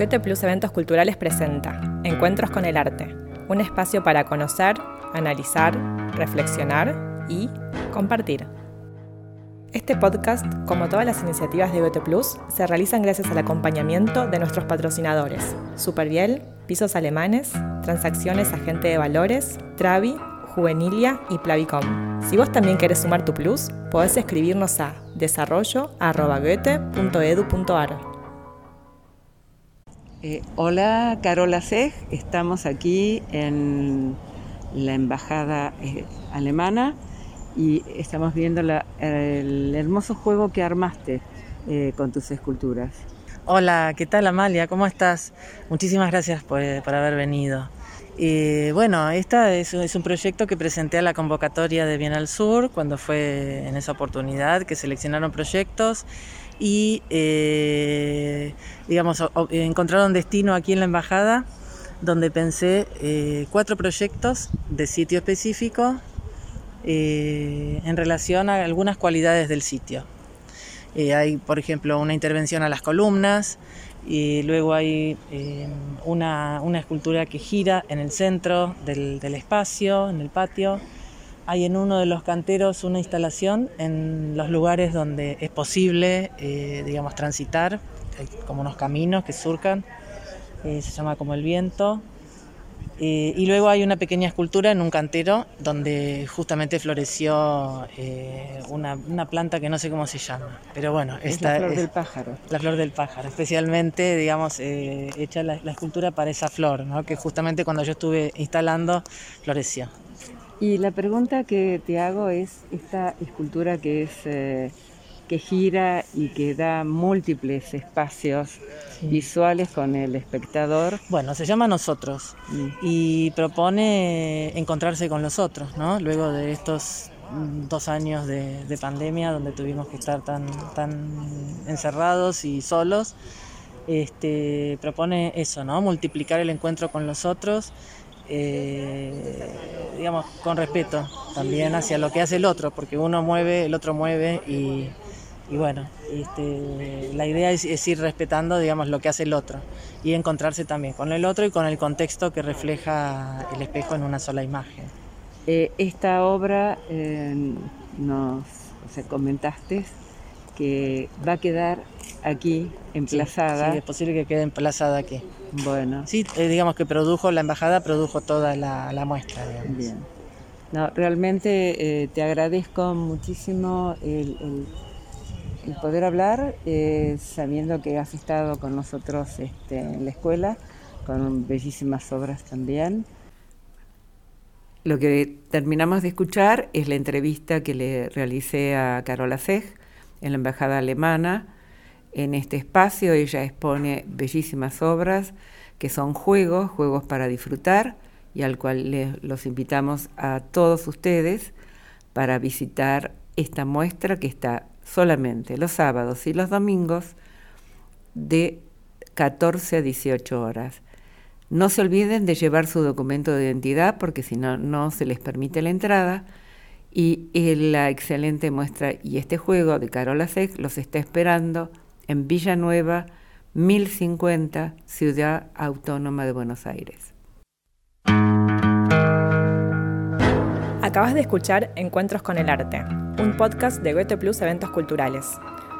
Goethe Plus Eventos Culturales presenta Encuentros con el Arte, un espacio para conocer, analizar, reflexionar y compartir. Este podcast, como todas las iniciativas de Goethe Plus, se realizan gracias al acompañamiento de nuestros patrocinadores, Superbiel, Pisos Alemanes, Transacciones Agente de Valores, Travi, Juvenilia y Plavicom. Si vos también querés sumar tu plus, podés escribirnos a desarrollo.goethe.edu.ar. Eh, hola, Carola Seg. Estamos aquí en la embajada eh, alemana y estamos viendo el hermoso juego que armaste eh, con tus esculturas. Hola, ¿qué tal Amalia? ¿Cómo estás? Muchísimas gracias por, haber venido. Bueno, este es, un proyecto que presenté a la convocatoria de Bienal Sur cuando fue en esa oportunidad que seleccionaron proyectos y eh, digamos, encontraron destino aquí en la embajada donde pensé eh, cuatro proyectos de sitio específico eh, en relación a algunas cualidades del sitio. Hay, por ejemplo, una intervención a las columnas, y luego hay una, escultura que gira en el centro del espacio, en el patio, hay en uno de los canteros una instalación en los lugares donde es posible, eh, digamos, transitar, hay como unos caminos que surcan, eh, se llama como el viento. Eh, y luego hay una pequeña escultura en un cantero donde justamente floreció una, planta que no sé cómo se llama. Pero bueno, esta es la flor del pájaro. La flor del pájaro, especialmente, digamos, hecha la, la, escultura para esa flor, ¿no? que justamente cuando yo estuve instalando floreció. Y la pregunta que te hago es esta escultura que es eh, que gira y que da múltiples espacios visuales con el espectador. Bueno, se llama Nosotros mm. y propone encontrarse con los otros, ¿no? Luego de estos dos años de, pandemia donde tuvimos que estar tan, tan encerrados y solos, este, propone eso, ¿no? Multiplicar el encuentro con los otros eh, digamos, con respeto también hacia lo que hace el otro, porque uno mueve, el otro mueve y, bueno, este, la idea es, ir respetando, digamos, lo que hace el otro y encontrarse también con el otro y con el contexto que refleja el espejo en una sola imagen. Eh, esta obra eh, nos o comentaste que va a quedar aquí emplazada. Sí, es posible que quede emplazada aquí. Bueno. Sí, eh, digamos que produjo, la embajada produjo toda la, muestra. Bien. No, realmente eh, te agradezco muchísimo el, poder hablar, eh, sabiendo que has estado con nosotros este, en la escuela, con bellísimas obras también. Lo que terminamos de escuchar es la entrevista que le realicé a Carola Seg en la Embajada Alemana en este espacio ella expone bellísimas obras que son juegos, juegos para disfrutar y al cual les, los invitamos a todos ustedes para visitar esta muestra que está solamente los sábados y los domingos de 14 a 18 horas. No se olviden de llevar su documento de identidad porque si no, no se les permite la entrada. Y la excelente muestra y este juego de Carola Seck los está esperando en Villanueva, 1050, Ciudad Autónoma de Buenos Aires. Acabas de escuchar Encuentros con el Arte, un podcast de Goethe Plus Eventos Culturales,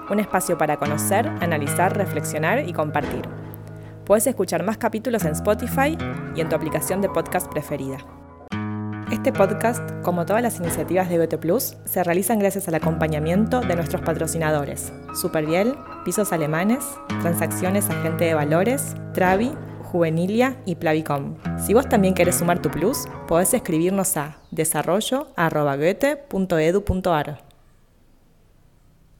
un espacio para conocer, analizar, reflexionar y compartir. Puedes escuchar más capítulos en Spotify y en tu aplicación de podcast preferida. Este podcast, como todas las iniciativas de Goethe Plus, se realizan gracias al acompañamiento de nuestros patrocinadores, Superbiel, Pisos Alemanes, Transacciones Agente de Valores, Travi, Juvenilia y Plavicom. Si vos también querés sumar tu plus, podés escribirnos a desarrollo.goethe.edu.ar.